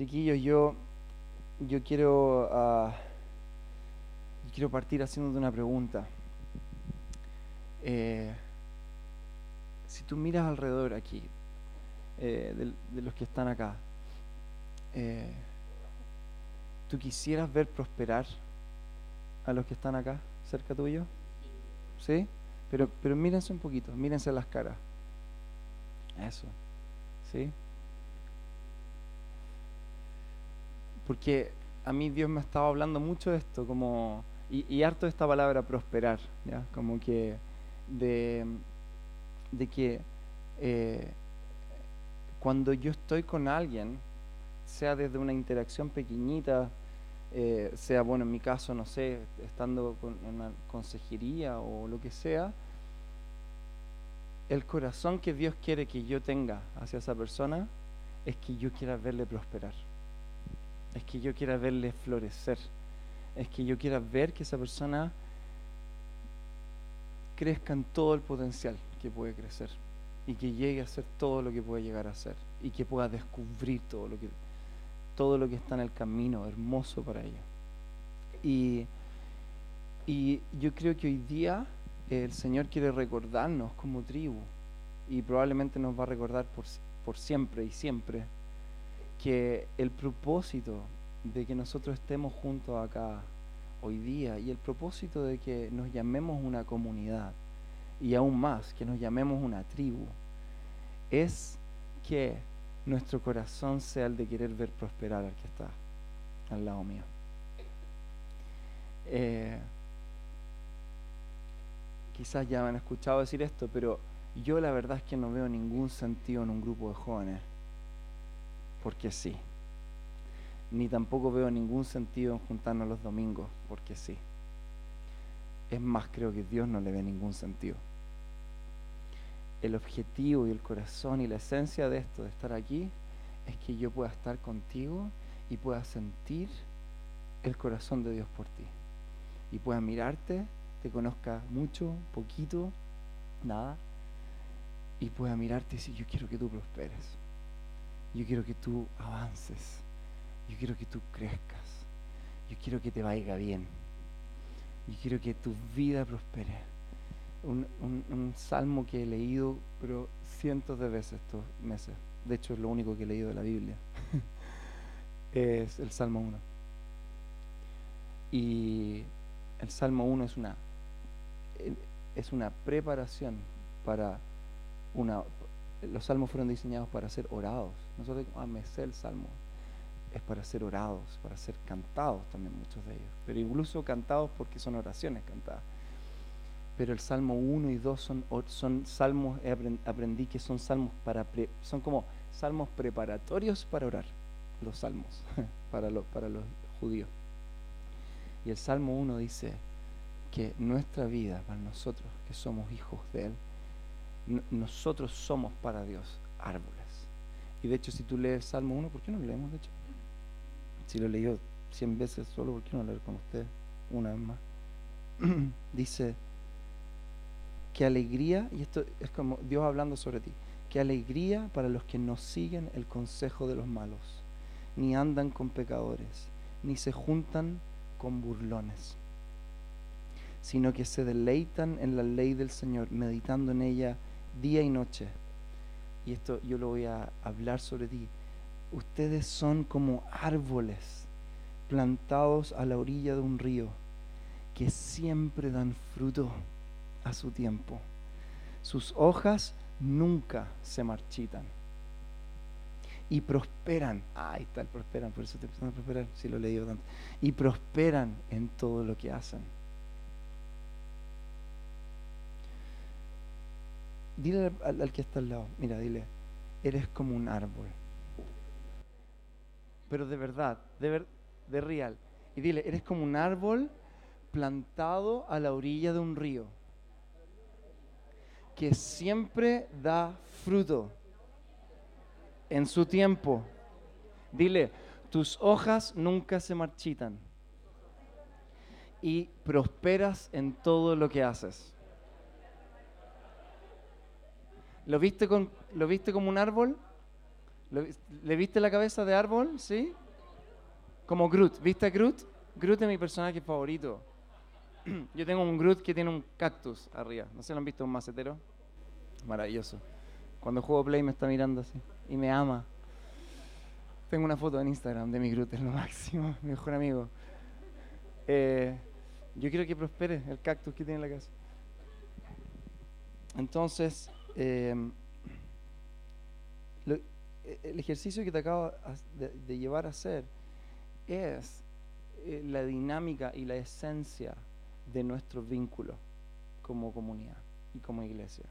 Chiquillos, yo, yo quiero, yo quiero partir haciéndote una pregunta. Eh, si tú miras alrededor aquí, eh, de, de los que están acá, eh, ¿tú quisieras ver prosperar a los que están acá, cerca tuyo? ¿Sí? Pero, pero mírense un poquito, mírense las caras. Eso. ¿Sí? Porque a mí Dios me estaba hablando mucho de esto, como, y, harto de esta palabra prosperar, ¿ya? Como que de, de que eh, cuando yo estoy con alguien, sea desde una interacción pequeñita, eh, sea, bueno, en mi caso, no sé, estando con, una consejería o lo que sea, el corazón que Dios quiere que yo tenga hacia esa persona es que yo quiera verle prosperar, es que yo quiera verle florecer, es que yo quiera ver que esa persona crezca en todo el potencial que puede crecer y que llegue a ser todo lo que puede llegar a ser y que pueda descubrir todo lo que todo lo que está en el camino hermoso para ella. Y, y yo creo que hoy día el Señor quiere recordarnos como tribu y probablemente nos va a recordar por, por siempre y siempre que el propósito de que nosotros estemos juntos acá hoy día y el propósito de que nos llamemos una comunidad y aún más que nos llamemos una tribu es que nuestro corazón sea el de querer ver prosperar al que está al lado mío. Eh, quizás ya me han escuchado decir esto, pero yo la verdad es que no veo ningún sentido en un grupo de jóvenes, porque sí. Ni tampoco veo ningún sentido en juntarnos los domingos, porque sí. Es más, creo que Dios no le ve ningún sentido. El objetivo y el corazón y la esencia de esto, de estar aquí, es que yo pueda estar contigo y pueda sentir el corazón de Dios por ti. Y pueda mirarte, te conozca mucho, poquito, nada, y pueda mirarte y decir, yo quiero que tú prosperes. Yo quiero que tú avances. Yo quiero que tú crezcas. Yo quiero que te vaya bien. Yo quiero que tu vida prospere. Un, un- un salmo que he leído, pero cientos de veces estos meses. De hecho, es lo único que he leído de la Biblia. es el Salmo 1. Y el Salmo 1 es una, es una preparación para una... Los salmos fueron diseñados para ser orados. Nosotros, ah, me el salmo. Es para ser orados, para ser cantados también muchos de ellos. Pero incluso cantados porque son oraciones cantadas. Pero el Salmo 1 y 2 son, son salmos, aprendí que son salmos para, son como salmos preparatorios para orar, los salmos, para, los para los judíos. Y el Salmo 1 dice que nuestra vida, para nosotros que somos hijos de Él, nosotros somos para Dios árboles. Y de hecho, si tú lees Salmo 1, ¿por qué no lo leemos? De hecho, si lo he leído 100 veces solo, ¿por qué no leer con usted una vez más? dice, qué alegría, y esto es como Dios hablando sobre ti, qué alegría para los que no siguen el consejo de los malos, ni andan con pecadores, ni se juntan con burlones, sino que se deleitan en la ley del Señor, meditando en ella día y noche. Y esto yo lo voy a hablar sobre ti. Ustedes son como árboles plantados a la orilla de un río que siempre dan fruto a su tiempo. Sus hojas nunca se marchitan. Y prosperan. Ah, ahí está prosperan, por eso te empiezan a prosperar, si lo he leído tanto. Y prosperan en todo lo que hacen. Dile al, que está al lado, mira, dile, eres como un árbol. Pero de verdad, de, ver- de real. Y dile, eres como un árbol plantado a la orilla de un río que siempre da fruto en su tiempo. Dile, tus hojas nunca se marchitan y prosperas en todo lo que haces. ¿Lo viste, con, ¿Lo viste como un árbol? ¿Le viste la cabeza de árbol? ¿Sí? Como Groot. ¿Viste a Groot? Groot es mi personaje favorito. Yo tengo un Groot que tiene un cactus arriba. ¿No se lo han visto un macetero? Maravilloso. Cuando juego Play me está mirando así y me ama. Tengo una foto en Instagram de mi Groot, es lo máximo, mi mejor amigo. Eh, yo quiero que prospere el cactus que tiene en la casa. Entonces, eh, el ejercicio que te acabo de, llevar a hacer es eh, la dinámica y la esencia de nuestro vínculo como comunidad y como iglesia.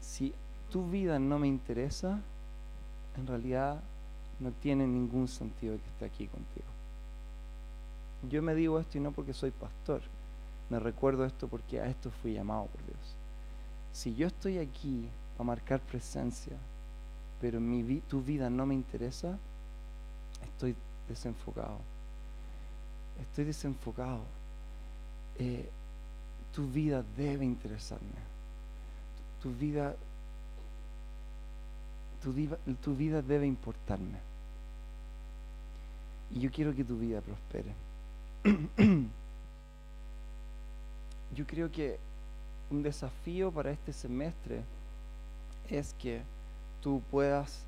Si tu vida no me interesa, en realidad no tiene ningún sentido que esté aquí contigo. Yo me digo esto y no porque soy pastor, me recuerdo esto porque a esto fui llamado por Dios. Si yo estoy aquí a marcar presencia, pero tu vida no me interesa, estoy desenfocado. Estoy desenfocado. Eh, tu vida debe interesarme. Tu, vida, tu, tu vida debe importarme. Y yo quiero que tu vida prospere. yo creo que un desafío para este semestre es que tú puedas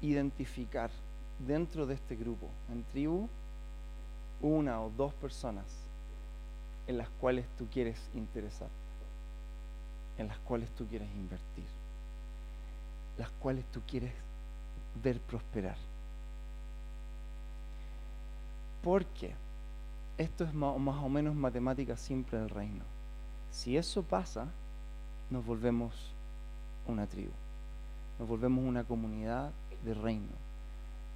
identificar dentro de este grupo, en tribu, una o dos personas en las cuales tú quieres interesar, en las cuales tú quieres invertir, las cuales tú quieres ver prosperar. Porque esto es más, o menos matemática simple del reino. Si eso pasa, nos volvemos una tribu, nos volvemos una comunidad de reino.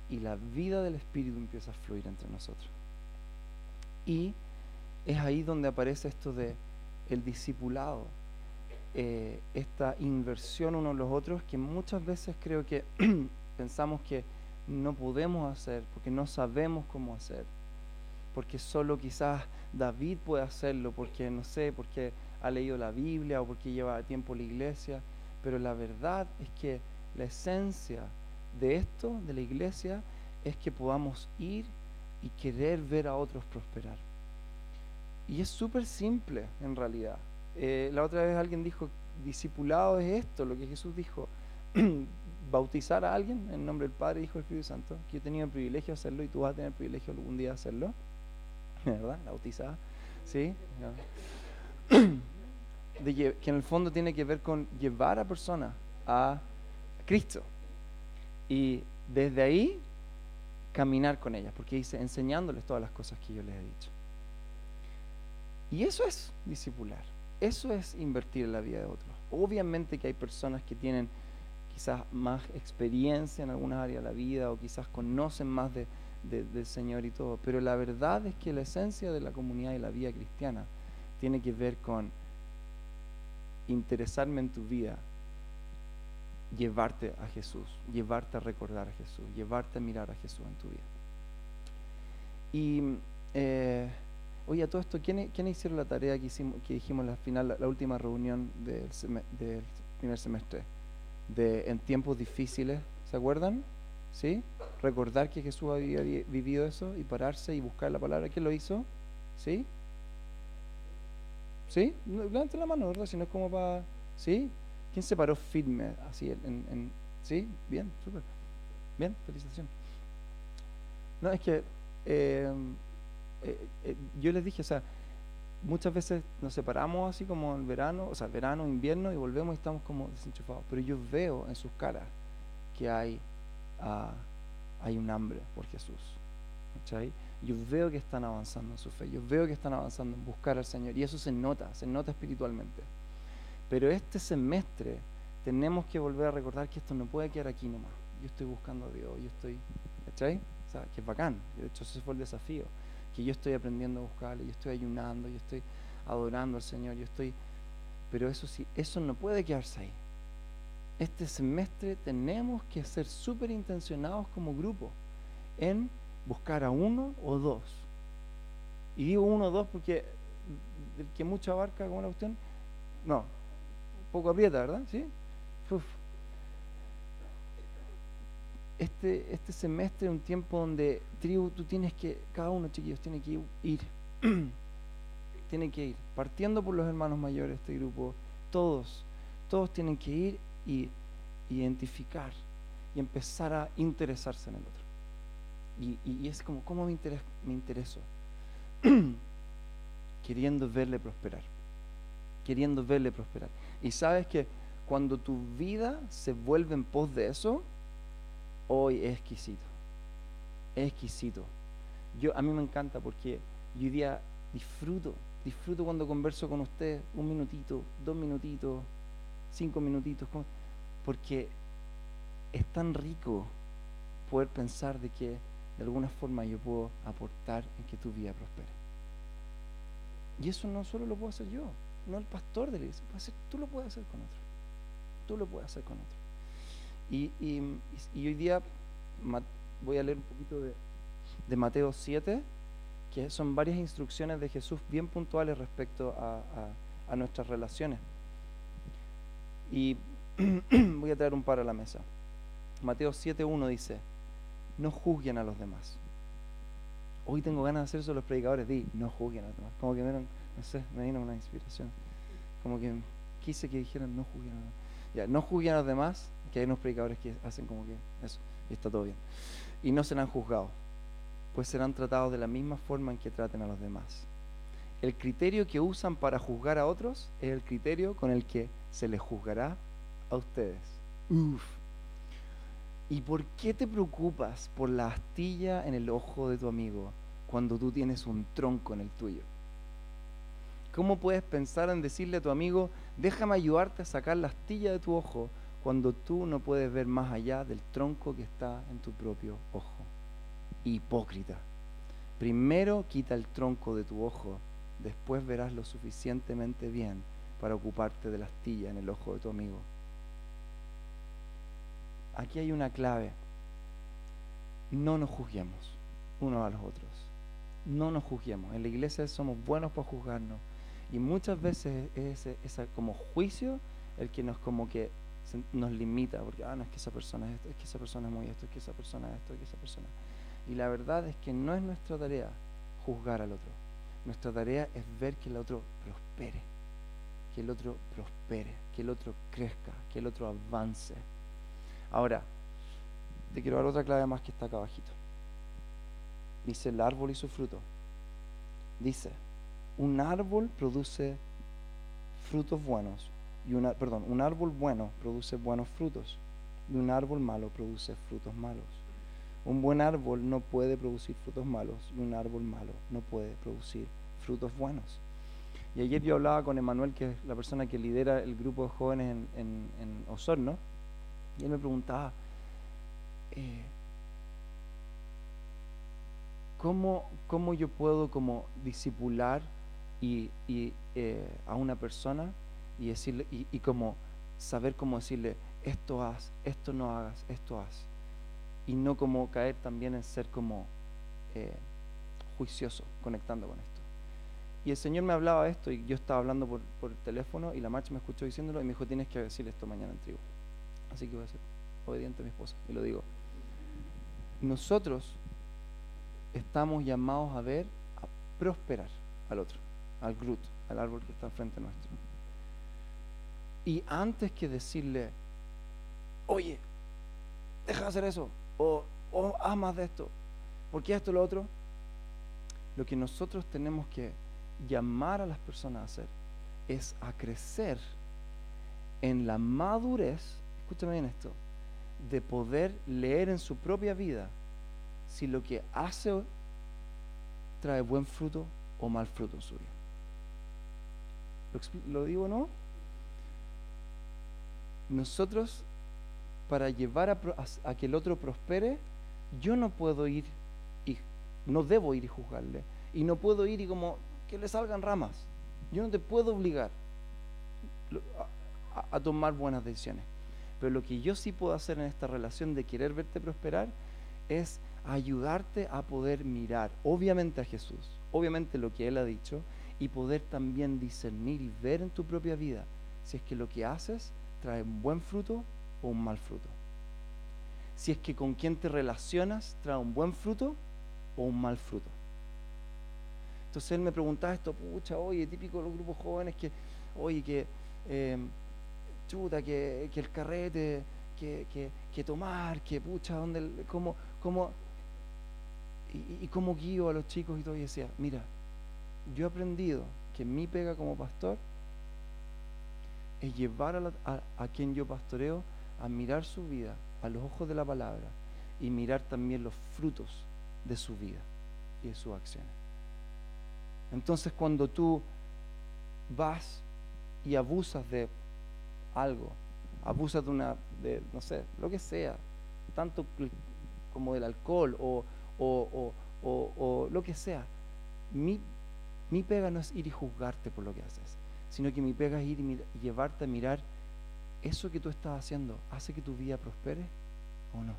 Y la vida del Espíritu empieza a fluir entre nosotros. Y es ahí donde aparece esto de el discipulado, eh, esta inversión unos en los otros que muchas veces creo que pensamos que no podemos hacer porque no sabemos cómo hacer, porque solo quizás David puede hacerlo, porque no sé, porque ha leído la Biblia o porque lleva tiempo la iglesia, pero la verdad es que la esencia de esto, de la iglesia, es que podamos ir y querer ver a otros prosperar. Y es súper simple en realidad. Eh, la otra vez alguien dijo, discipulado es esto, lo que Jesús dijo, bautizar a alguien en nombre del Padre, Hijo y Espíritu Santo, que yo he tenido el privilegio de hacerlo y tú vas a tener el privilegio algún día de hacerlo, ¿verdad? Bautizada, ¿sí? Que en el fondo tiene que ver con llevar a personas a Cristo. Y desde ahí caminar con ellas, porque dice enseñándoles todas las cosas que yo les he dicho. Y eso es discipular, eso es invertir en la vida de otros. Obviamente que hay personas que tienen quizás más experiencia en algunas áreas de la vida o quizás conocen más de, del Señor y todo, pero la verdad es que la esencia de la comunidad y la vida cristiana tiene que ver con interesarme en tu vida, llevarte a Jesús, llevarte a recordar a Jesús, llevarte a mirar a Jesús en tu vida. Y, eh, oye, a todo esto, ¿quiénes, hicieron la tarea que, hicimos, que dijimos al final, la, última reunión del, del, primer semestre? De en tiempos difíciles, ¿se acuerdan? ¿Sí? Recordar que Jesús había vivido eso y pararse y buscar la palabra. ¿Quién lo hizo? ¿Sí? ¿Sí? Levanten la mano, ¿verdad? Si no es como para... ¿Sí? ¿Quién se paró firme así en, sí? Bien, súper. Bien, felicitación. No, es que eh, eh, eh, yo les dije, o sea, muchas veces nos separamos así como en verano, o sea, verano, invierno, y volvemos y estamos como desenchufados. Pero yo veo en sus caras que hay, ah, hay un hambre por Jesús. Yo veo que están avanzando en su fe, yo veo que están avanzando en buscar al Señor, y eso se nota, se nota espiritualmente. Pero este semestre tenemos que volver a recordar que esto no puede quedar aquí nomás. Yo estoy buscando a Dios, yo estoy, ¿cachai? O sea, que es bacán. De hecho, ese fue el desafío. Que yo estoy aprendiendo a buscarle, yo estoy ayunando, yo estoy adorando al Señor, yo estoy... Pero eso sí, eso no puede quedarse ahí. Este semestre tenemos que ser súper intencionados como grupo en buscar a uno o dos. Y digo uno o dos porque el que mucho abarca como la cuestión, no, poco aprieta, ¿verdad? ¿Sí? este, este semestre es un tiempo donde tribu, tú tienes que, cada uno chiquillos tiene que ir, tiene que ir, partiendo por los hermanos mayores, este grupo, todos, todos tienen que ir y identificar y empezar a interesarse en el otro. Y, es como, ¿cómo me, me intereso? queriendo verle prosperar, queriendo verle prosperar. Y sabes que cuando tu vida se vuelve en pos de eso, hoy es exquisito, es exquisito. Yo, a mí me encanta porque yo día disfruto, disfruto cuando converso con usted un minutito, dos minutitos, cinco minutitos, porque es tan rico poder pensar de que de alguna forma yo puedo aportar en que tu vida prospere. Y eso no solo lo puedo hacer yo, no el pastor de la iglesia, tú lo puedes hacer con otro. Tú lo puedes hacer con otro. Y, hoy día voy a leer un poquito de, de, Mateo 7, que son varias instrucciones de Jesús bien puntuales respecto a, a nuestras relaciones. Y voy a traer un par a la mesa. Mateo 7.1 dice, no juzguen a los demás. Hoy tengo ganas de hacer eso los predicadores, di, no juzguen a los demás. Como que me no sé, me vino una inspiración. Como que quise que dijeran, no juzguen a los demás. Ya, no juzguen a los demás, que hay unos predicadores que hacen como que eso, y está todo bien. Y no serán juzgados, pues serán tratados de la misma forma en que traten a los demás. El criterio que usan para juzgar a otros es el criterio con el que se les juzgará a ustedes. ¿Y por qué te preocupas por la astilla en el ojo de tu amigo cuando tú tienes un tronco en el tuyo? ¿Cómo puedes pensar en decirle a tu amigo, déjame ayudarte a sacar la astilla de tu ojo cuando tú no puedes ver más allá del tronco que está en tu propio ojo? Hipócrita. Primero quita el tronco de tu ojo, después verás lo suficientemente bien para ocuparte de la astilla en el ojo de tu amigo aquí hay una clave. No nos juzguemos unos a los otros. No nos juzguemos. En la iglesia somos buenos para juzgarnos. Y muchas veces es ese, como juicio el que nos como que nos limita, porque ah, no es que esa persona es que esa persona es muy esto, es que esa persona es esto, es que esa persona. Y la verdad es que no es nuestra tarea juzgar al otro. Nuestra tarea es ver que el otro prospere, que el otro prospere, que el otro crezca, que el otro avance. Ahora, te quiero dar otra clave más que está acá abajito. Dice el árbol y su fruto. Dice, un árbol produce frutos buenos y una, perdón, un árbol bueno produce buenos frutos y un árbol malo produce frutos malos. Un buen árbol no puede producir frutos malos y un árbol malo no puede producir frutos buenos. Y ayer yo hablaba con Emanuel, que es la persona que lidera el grupo de jóvenes en, Osorno, y él me preguntaba, eh, ¿cómo, ¿cómo, yo puedo como disipular y, eh, a una persona y decirle y, como saber cómo decirle esto haz, esto no hagas, esto haz y no como caer también en ser como eh, juicioso conectando con esto. Y el Señor me hablaba de esto y yo estaba hablando por, por el teléfono y la marcha me escuchó diciéndolo y me dijo tienes que decir esto mañana en tribu. Así que voy a ser obediente a mi esposa. Y lo digo. Nosotros estamos llamados a ver, a prosperar al otro, al grut, al árbol que está frente nuestro. Y antes que decirle, oye, deja de hacer eso, o, o haz más de esto, porque esto y lo otro, lo que nosotros tenemos que llamar a las personas a hacer es a crecer en la madurez escúchame bien esto, de poder leer en su propia vida si lo que hace trae buen fruto o mal fruto en su vida. ¿Lo, digo no? Nosotros, para llevar a, que el otro prospere, yo no puedo ir y no debo ir y juzgarle. Y no puedo ir y como que le salgan ramas. Yo no te puedo obligar a tomar buenas decisiones. Pero lo que yo sí puedo hacer en esta relación de querer verte prosperar es ayudarte a poder mirar, obviamente a Jesús, obviamente lo que Él ha dicho, y poder también discernir y ver en tu propia vida si es que lo que haces trae un buen fruto o un mal fruto. si es que con quien te relacionas trae un buen fruto o un mal fruto. Entonces él me preguntaba esto, pucha, oye, típico de los grupos jóvenes que, oye, que, eh, chuta, que, el carrete, que, tomar, que pucha, ¿dónde, cómo, cómo, y, cómo guío a los chicos y todo, y decía, mira, yo he aprendido que mi pega como pastor es llevar a, a, quien yo pastoreo a mirar su vida a los ojos de la palabra y mirar también los frutos de su vida y de sus acciones. Entonces cuando tú vas y abusas de algo, abusas de una, de, no sé, lo que sea, tanto como del alcohol o, o, lo que sea, mi, mi pega no es ir y juzgarte por lo que haces, sino que mi pega es ir y, llevarte a mirar eso que tú estás haciendo, ¿hace que tu vida prospere o no?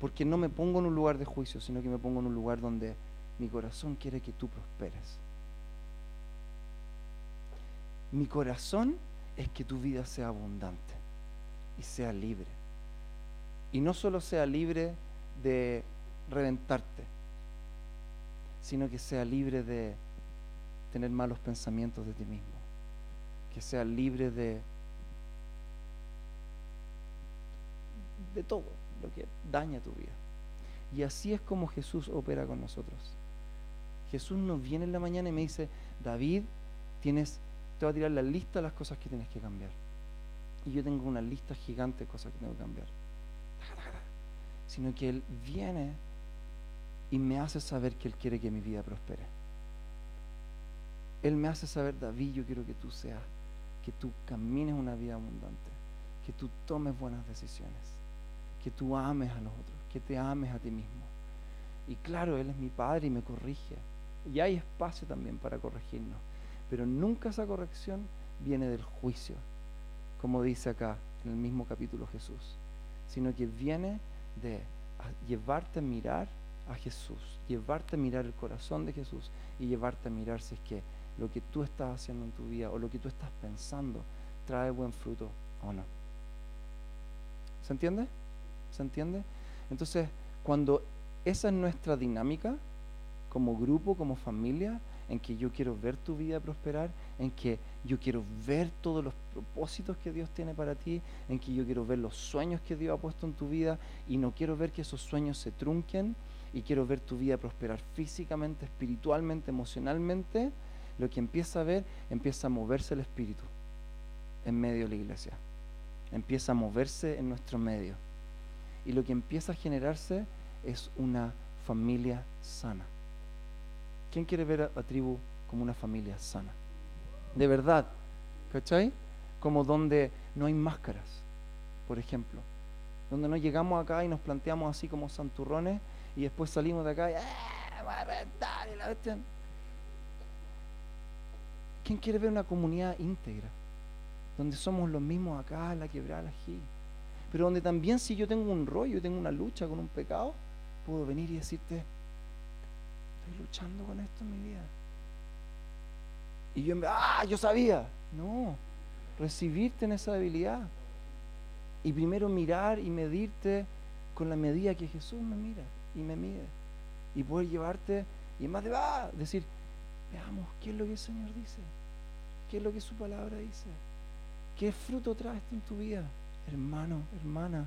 Porque no me pongo en un lugar de juicio, sino que me pongo en un lugar donde mi corazón quiere que tú prosperes. Mi corazón es que tu vida sea abundante y sea libre. Y no solo sea libre de reventarte, sino que sea libre de tener malos pensamientos de ti mismo, que sea libre de de todo lo que daña tu vida. Y así es como Jesús opera con nosotros. Jesús nos viene en la mañana y me dice, David, tienes, te voy a tirar la lista de las cosas que tienes que cambiar. Y yo tengo una lista gigante de cosas que tengo que cambiar. Sino que Él viene y me hace saber que Él quiere que mi vida prospere. Él me hace saber, David, yo quiero que tú seas, que tú camines una vida abundante, que tú tomes buenas decisiones, que tú ames a los otros, que te ames a ti mismo. Y claro, Él es mi Padre y me corrige. Y hay espacio también para corregirnos. Pero nunca esa corrección viene del juicio, como dice acá en el mismo capítulo Jesús, sino que viene de llevarte a mirar a Jesús, llevarte a mirar el corazón de Jesús y llevarte a mirar si es que lo que tú estás haciendo en tu vida o lo que tú estás pensando trae buen fruto o no. ¿Se entiende? ¿Se entiende? Entonces, cuando esa es nuestra dinámica, como grupo, como familia, en que yo quiero ver tu vida prosperar, en que yo quiero ver todos los propósitos que Dios tiene para ti, en que yo quiero ver los sueños que Dios ha puesto en tu vida y no quiero ver que esos sueños se trunquen y quiero ver tu vida prosperar físicamente, espiritualmente, emocionalmente, lo que empieza a ver, empieza a moverse el espíritu en medio de la iglesia. Empieza a moverse en nuestro medio. Y lo que empieza a generarse es una familia sana. ¿Quién quiere ver a la tribu como una familia sana? De verdad, ¿cachai? Como donde no hay máscaras, por ejemplo. Donde no llegamos acá y nos planteamos así como santurrones y después salimos de acá y. Va a y la ¿Quién quiere ver una comunidad íntegra? Donde somos los mismos acá, la quebrada, la. Pero donde también si yo tengo un rollo, tengo una lucha con un pecado, puedo venir y decirte, luchando con esto en mi vida. Y yo, ah, yo sabía. No, recibirte en esa debilidad. Y primero mirar y medirte con la medida que Jesús me mira y me mide. Y poder llevarte, y más de ah, decir, veamos qué es lo que el Señor dice, qué es lo que su palabra dice, qué fruto trae esto en tu vida, hermano, hermana.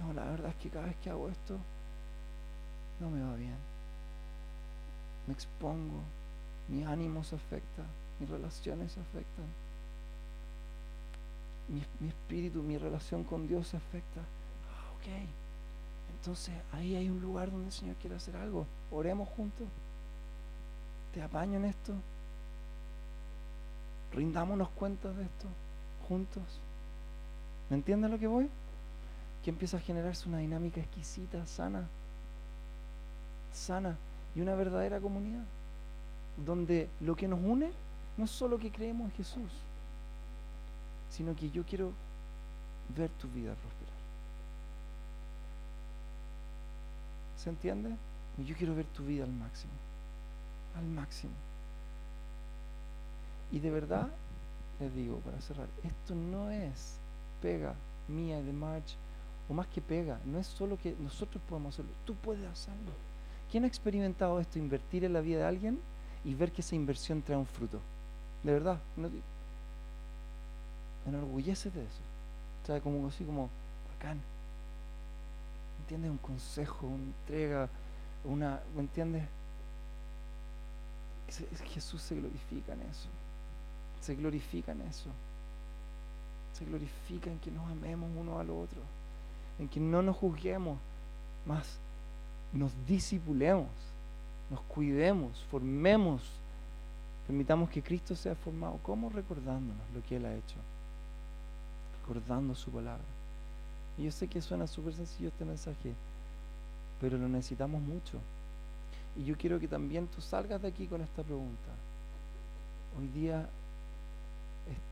No, la verdad es que cada vez que hago esto, no me va bien. Me expongo, mi ánimo se afecta, mis relaciones se afectan, mi, espíritu, mi relación con Dios se afecta. Ah, ok. Entonces ahí hay un lugar donde el Señor quiere hacer algo. Oremos juntos. Te apaño en esto. Rindámonos cuentas de esto juntos. ¿Me entiendes lo que voy? Que empieza a generarse una dinámica exquisita, sana sana y una verdadera comunidad, donde lo que nos une no es solo que creemos en Jesús, sino que yo quiero ver tu vida prosperar. ¿Se entiende? Yo quiero ver tu vida al máximo, al máximo. Y de verdad, les digo para cerrar, esto no es pega mía de March o más que pega, no es solo que nosotros podemos hacerlo, tú puedes hacerlo. ¿Quién ha experimentado esto, invertir en la vida de alguien y ver que esa inversión trae un fruto? De verdad, no, enorgullece de eso. O sea, como así como bacán. ¿Entiendes? Un consejo, una entrega, una, ¿me entiendes? Jesús se glorifica en eso. Se glorifica en eso. Se glorifica en que nos amemos uno al otro. En que no nos juzguemos, más nos disipulemos, nos cuidemos, formemos, permitamos que Cristo sea formado. ¿Cómo recordándonos lo que Él ha hecho? Recordando su palabra. Y yo sé que suena súper sencillo este mensaje, pero lo necesitamos mucho. Y yo quiero que también tú salgas de aquí con esta pregunta. Hoy día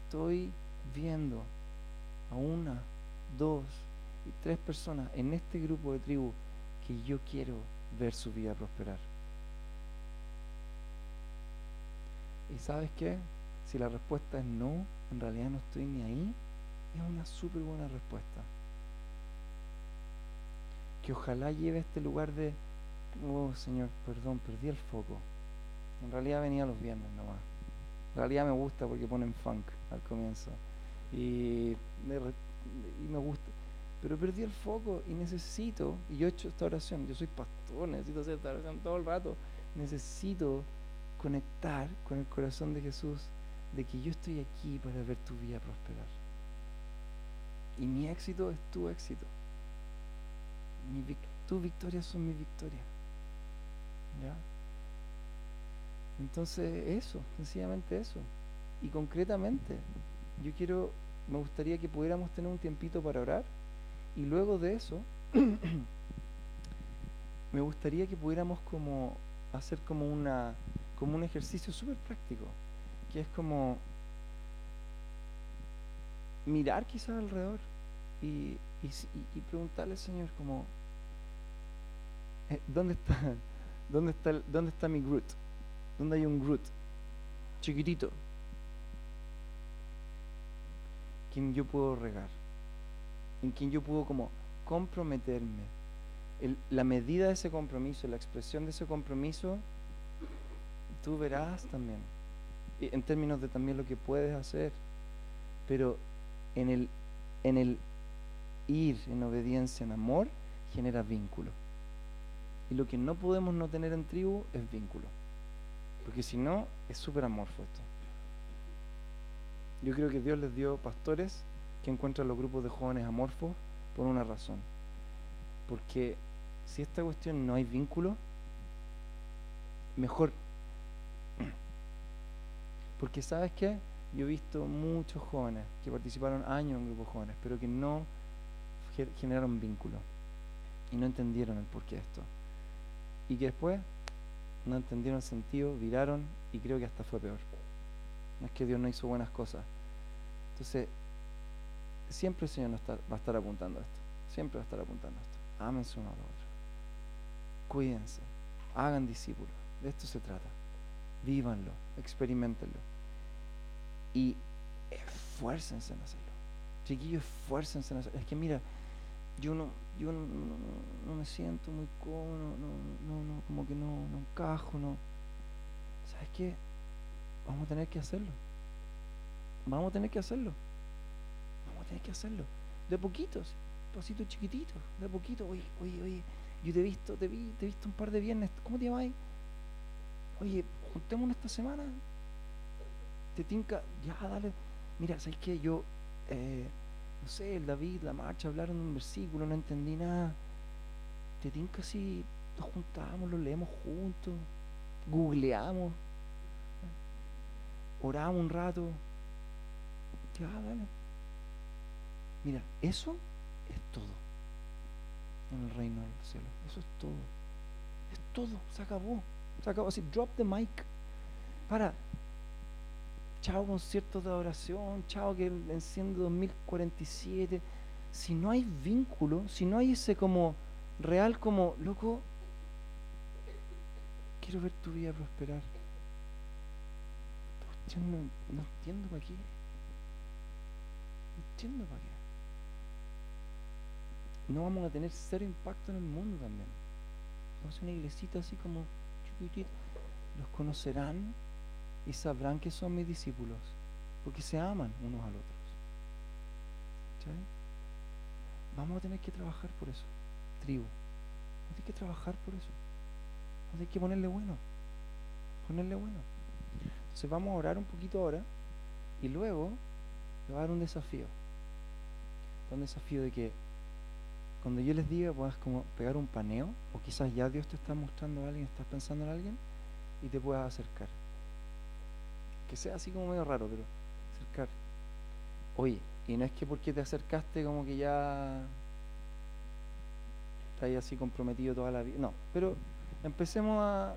estoy viendo a una, dos y tres personas en este grupo de tribu que yo quiero ver su vida prosperar. ¿Y sabes qué? Si la respuesta es no, en realidad no estoy ni ahí, es una súper buena respuesta. Que ojalá lleve este lugar de, oh Señor, perdón, perdí el foco. En realidad venía los viernes nomás. En realidad me gusta porque ponen funk al comienzo. Y me, y me gusta. Pero perdí el foco y necesito, y yo he hecho esta oración, yo soy pastor, necesito hacer esta oración todo el rato. Necesito conectar con el corazón de Jesús de que yo estoy aquí para ver tu vida prosperar. Y mi éxito es tu éxito. Mi, tu victoria son mi victoria. ¿Ya? Entonces, eso, sencillamente eso. Y concretamente, yo quiero, me gustaría que pudiéramos tener un tiempito para orar. Y luego de eso, me gustaría que pudiéramos como hacer como una como un ejercicio súper práctico, que es como mirar quizás alrededor y, y, preguntarle al Señor como eh, ¿dónde está dónde está dónde está mi Groot? ¿Dónde hay un Groot? Chiquitito. Quien yo puedo regar. En quien yo puedo como comprometerme. la medida de ese compromiso, la expresión de ese compromiso, tú verás también. En términos de también lo que puedes hacer. Pero en el, en el ir en obediencia, en amor, genera vínculo. Y lo que no podemos no tener en tribu es vínculo. Porque si no, es súper amorfo esto. Yo creo que Dios les dio pastores que encuentran los grupos de jóvenes amorfos por una razón. Porque si esta cuestión no hay vínculo, mejor. Porque sabes qué? Yo he visto muchos jóvenes que participaron años en grupos jóvenes, pero que no generaron vínculo y no entendieron el porqué de esto. Y que después no entendieron el sentido, viraron y creo que hasta fue peor. No es que Dios no hizo buenas cosas. Entonces, siempre el Señor va a estar apuntando a esto. Siempre va a estar apuntando a esto. Ámense uno al otro. Cuídense. Hagan discípulos. De esto se trata. Vívanlo. Experimentenlo. Y esfuércense en hacerlo. Chiquillos, esfuércense en hacerlo. Es que mira, yo no, yo no, me siento muy cómodo, no, no, como que no, no encajo, no. ¿Sabes qué? Vamos a tener que hacerlo. Vamos a tener que hacerlo. Tener que hacerlo. De poquitos, pasitos chiquititos, de poquito. Oye, oye, oye, yo te he visto, te vi, te he visto un par de viernes. ¿Cómo te llamas? Oye, juntémonos esta semana. Te tinca, ya, dale. Mira, ¿sabes qué? Yo, eh, no sé, el David, la marcha, hablaron un versículo, no entendí nada. Te tinca si nos juntamos, lo leemos juntos, googleamos, oramos un rato. Ya, dale. Mira, eso es todo en el reino del cielo. Eso es todo. Es todo. Se acabó. Se acabó. Así, drop the mic. Para. Chao conciertos de adoración. Chao que enciende 2047. Si no hay vínculo, si no hay ese como real como, loco, quiero ver tu vida prosperar. No, no entiendo para qué. No entiendo para qué. No vamos a tener cero impacto en el mundo también. Vamos a una iglesita así como. Los conocerán y sabrán que son mis discípulos, porque se aman unos al otros. Vamos a tener que trabajar por eso, tribu. Vamos a tener que trabajar por eso. Vamos a tener que ponerle bueno. Ponerle bueno. Entonces vamos a orar un poquito ahora y luego le voy a dar un desafío. Un desafío de que cuando yo les diga puedas como pegar un paneo, o quizás ya Dios te está mostrando a alguien, estás pensando en alguien, y te puedas acercar. Que sea así como medio raro, pero acercar. Oye, y no es que porque te acercaste como que ya estás así comprometido toda la vida. No, pero empecemos a,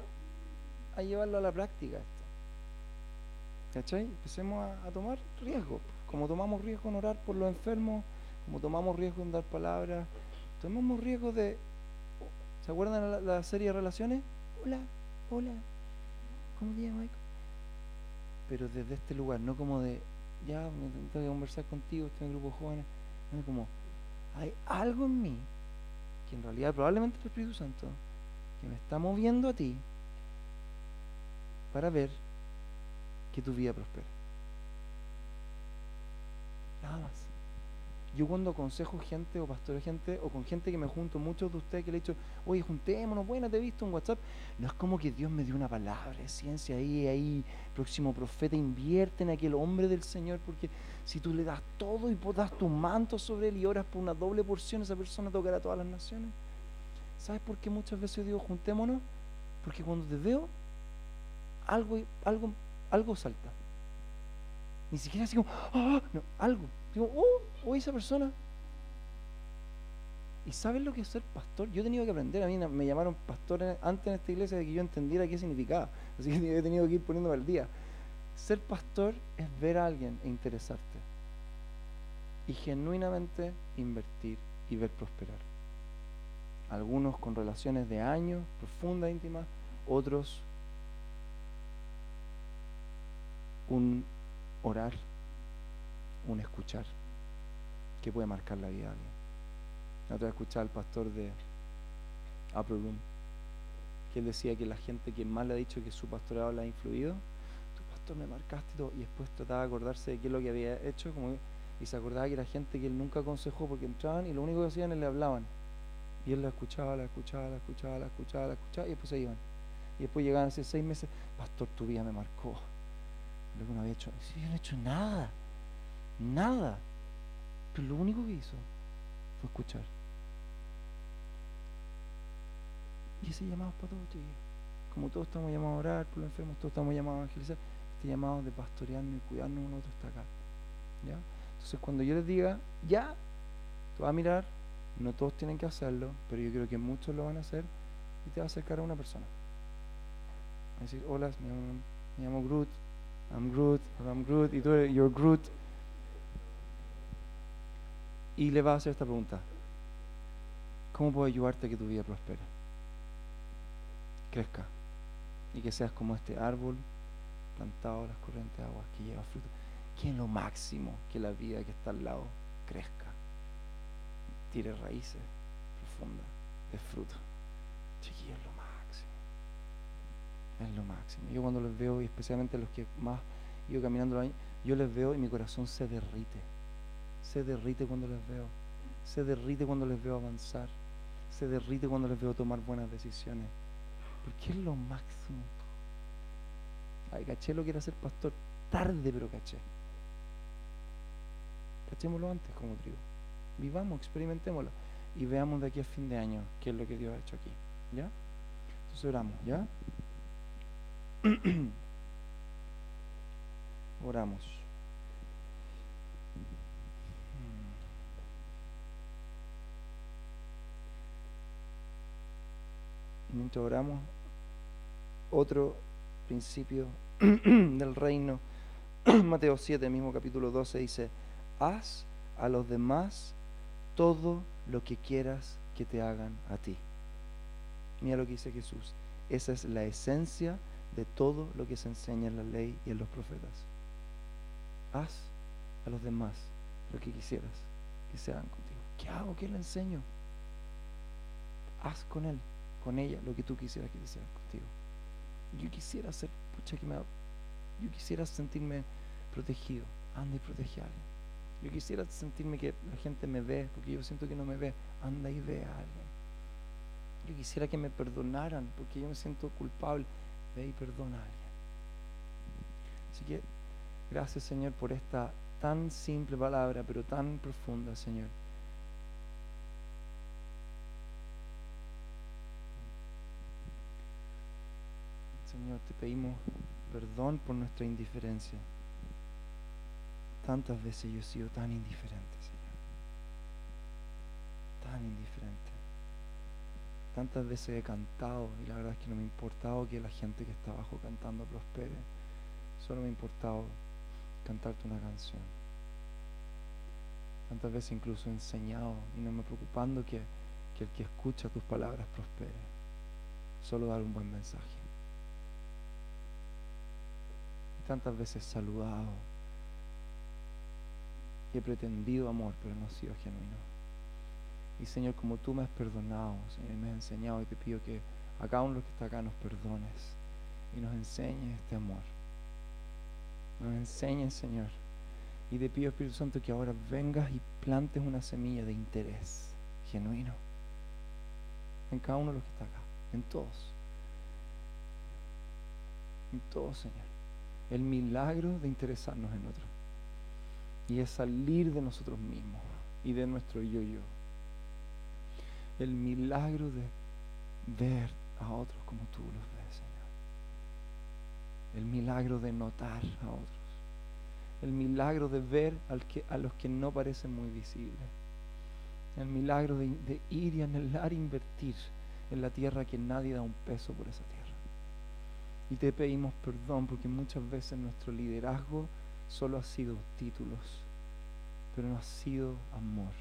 a llevarlo a la práctica esto. ¿Cachai? Empecemos a, a tomar riesgo. Como tomamos riesgo en orar por los enfermos, como tomamos riesgo en dar palabras, tomamos riesgo de... ¿Se acuerdan la, la serie de relaciones? Hola, hola, ¿cómo te llamas? Pero desde este lugar, no como de, ya me tengo que conversar contigo, estoy en un grupo de jóvenes, no como, hay algo en mí, que en realidad probablemente es el Espíritu Santo, que me está moviendo a ti para ver que tu vida prospera. Nada más. Yo cuando aconsejo gente o pastores gente o con gente que me junto, muchos de ustedes que le he dicho, oye, juntémonos, bueno, te he visto en WhatsApp, no es como que Dios me dio una palabra de ciencia ahí, ahí, próximo profeta, invierte en aquel hombre del Señor, porque si tú le das todo y das tu manto sobre él y oras por una doble porción, esa persona tocará a todas las naciones. ¿Sabes por qué muchas veces yo digo juntémonos? Porque cuando te veo, algo, algo, algo salta. Ni siquiera así como, ¡ah! no, algo. Digo, oh, oh, esa persona. ¿Y sabes lo que es ser pastor? Yo he tenido que aprender, a mí me llamaron pastor antes en esta iglesia de que yo entendiera qué significaba. Así que he tenido que ir poniéndome al día. Ser pastor es ver a alguien e interesarte. Y genuinamente invertir y ver prosperar. Algunos con relaciones de años, profundas, íntimas, otros un orar un escuchar que puede marcar la vida de alguien. La otra vez escuchaba al pastor de Upper Room, que él decía que la gente que más le ha dicho que su pastorado le ha influido, tu pastor me marcaste todo, y después trataba de acordarse de qué es lo que había hecho, como, y se acordaba que era gente que él nunca aconsejó porque entraban y lo único que hacían es le hablaban. Y él la escuchaba, la escuchaba, la escuchaba, la escuchaba, la escuchaba, y después se iban. Y después llegaban hace seis meses, pastor, tu vida me marcó. Lo que no había hecho, si yo no he hecho nada. Nada. Pero lo único que hizo fue escuchar. Y ese llamado es para todos, Como todos estamos llamados a orar por los enfermos, todos estamos llamados a evangelizar, este llamado de pastorearnos y cuidarnos uno otro está acá. ¿Ya? Entonces, cuando yo les diga, ya, tú vas a mirar, no todos tienen que hacerlo, pero yo creo que muchos lo van a hacer, y te va a acercar a una persona. a decir, hola, me llamo, me llamo Groot, I'm Groot, I'm Groot, y tú eres, you're Groot y le va a hacer esta pregunta. ¿Cómo puedo ayudarte a que tu vida prospere? Crezca. Y que seas como este árbol plantado en las corrientes de aguas que lleva fruto. Que en lo máximo que la vida que está al lado crezca. Tire raíces profundas de fruto. Chiquillo, es lo máximo. Es lo máximo. Yo cuando los veo, y especialmente los que más ido caminando yo les veo y mi corazón se derrite se derrite cuando les veo. Se derrite cuando les veo avanzar. Se derrite cuando les veo tomar buenas decisiones. Porque es lo máximo. Ay, caché lo que era ser pastor. Tarde, pero caché. Cachémoslo antes como tribu. Vivamos, experimentémoslo. Y veamos de aquí a fin de año qué es lo que Dios ha hecho aquí. ¿Ya? Entonces oramos, ¿ya? oramos. Mientras oramos, otro principio del reino, Mateo 7, mismo capítulo 12, dice, haz a los demás todo lo que quieras que te hagan a ti. Mira lo que dice Jesús. Esa es la esencia de todo lo que se enseña en la ley y en los profetas. Haz a los demás lo que quisieras que se hagan contigo. ¿Qué hago? ¿Qué le enseño? haz con él, con ella, lo que tú quisieras que hiciera contigo. Yo quisiera ser, pucha, que me, yo quisiera sentirme protegido. Anda y protege a alguien. Yo quisiera sentirme que la gente me ve, porque yo siento que no me ve. Anda y ve a alguien. Yo quisiera que me perdonaran, porque yo me siento culpable. Ve y perdona a alguien. Así que gracias Señor por esta tan simple palabra, pero tan profunda, Señor. Señor, te pedimos perdón por nuestra indiferencia. Tantas veces yo he sido tan indiferente, Señor. Tan indiferente. Tantas veces he cantado y la verdad es que no me ha importado que la gente que está abajo cantando prospere. Solo me ha importado cantarte una canción. Tantas veces incluso he enseñado y no me preocupando que, que el que escucha tus palabras prospere. Solo dar un buen mensaje. Y tantas veces saludado y he pretendido amor, pero no ha sido genuino. Y Señor, como tú me has perdonado, Señor, y me has enseñado, y te pido que a cada uno los que está acá nos perdones y nos enseñes este amor nos enseñes, Señor. Y te pido, Espíritu Santo, que ahora vengas y plantes una semilla de interés genuino en cada uno de los que está acá, en todos. En todos, Señor. El milagro de interesarnos en otros. Y es salir de nosotros mismos y de nuestro yo-yo. El milagro de ver a otros como tú los ves el milagro de notar a otros, el milagro de ver al que, a los que no parecen muy visibles, el milagro de, de ir y anhelar invertir en la tierra que nadie da un peso por esa tierra. Y te pedimos perdón porque muchas veces nuestro liderazgo solo ha sido títulos, pero no ha sido amor.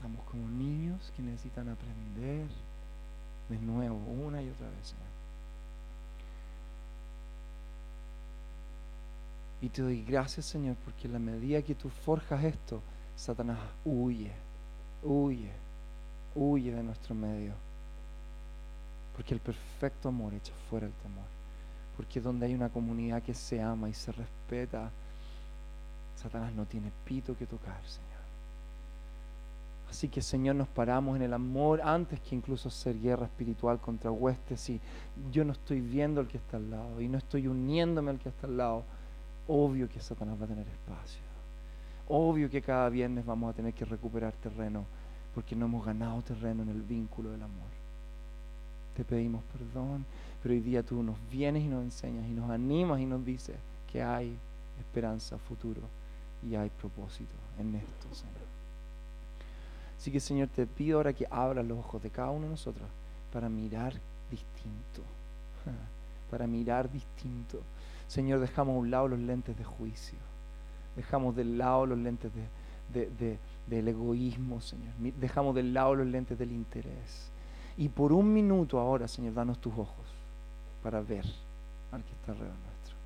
estamos como niños que necesitan aprender de nuevo, una y otra vez. Y te doy gracias, Señor, porque en la medida que tú forjas esto, Satanás huye, huye, huye de nuestro medio. Porque el perfecto amor echa fuera el temor. Porque donde hay una comunidad que se ama y se respeta, Satanás no tiene pito que tocar, Señor. Así que Señor, nos paramos en el amor antes que incluso hacer guerra espiritual contra huestes. Y yo no estoy viendo al que está al lado y no estoy uniéndome al que está al lado. Obvio que Satanás va a tener espacio. Obvio que cada viernes vamos a tener que recuperar terreno porque no hemos ganado terreno en el vínculo del amor. Te pedimos perdón, pero hoy día tú nos vienes y nos enseñas y nos animas y nos dices que hay esperanza, futuro y hay propósito en esto, Señor. Así que Señor, te pido ahora que abras los ojos de cada uno de nosotros para mirar distinto. Para mirar distinto. Señor, dejamos a un lado los lentes de juicio. Dejamos de lado los lentes del egoísmo, Señor. Dejamos de lado los lentes del interés. Y por un minuto ahora, Señor, danos tus ojos para ver al que está alrededor nuestro.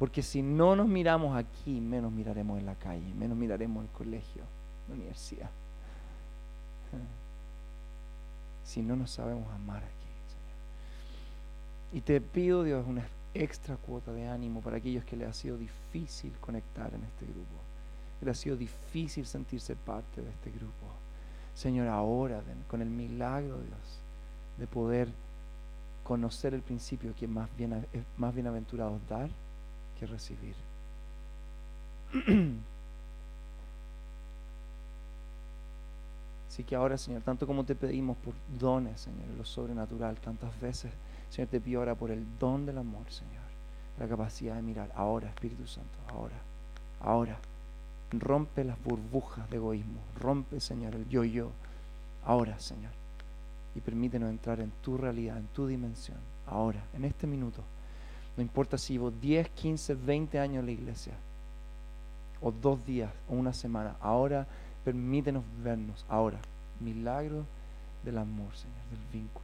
Porque si no nos miramos aquí, menos miraremos en la calle, menos miraremos el colegio, la universidad. si no nos sabemos amar aquí, Señor. Y te pido, Dios, una extra cuota de ánimo para aquellos que les ha sido difícil conectar en este grupo. Que les ha sido difícil sentirse parte de este grupo. Señor, ahora con el milagro, Dios, de poder conocer el principio que más, bien, es más bienaventurado dar que recibir. Así que ahora, Señor, tanto como te pedimos por dones, Señor, lo sobrenatural, tantas veces, Señor, te pido ahora por el don del amor, Señor, la capacidad de mirar. Ahora, Espíritu Santo, ahora, ahora. Rompe las burbujas de egoísmo, rompe, Señor, el yo-yo. Ahora, Señor. Y permítenos entrar en tu realidad, en tu dimensión. Ahora, en este minuto. No importa si llevo 10, 15, 20 años en la iglesia, o dos días, o una semana. Ahora Permítenos vernos ahora. Milagro del amor, Señor, del vínculo.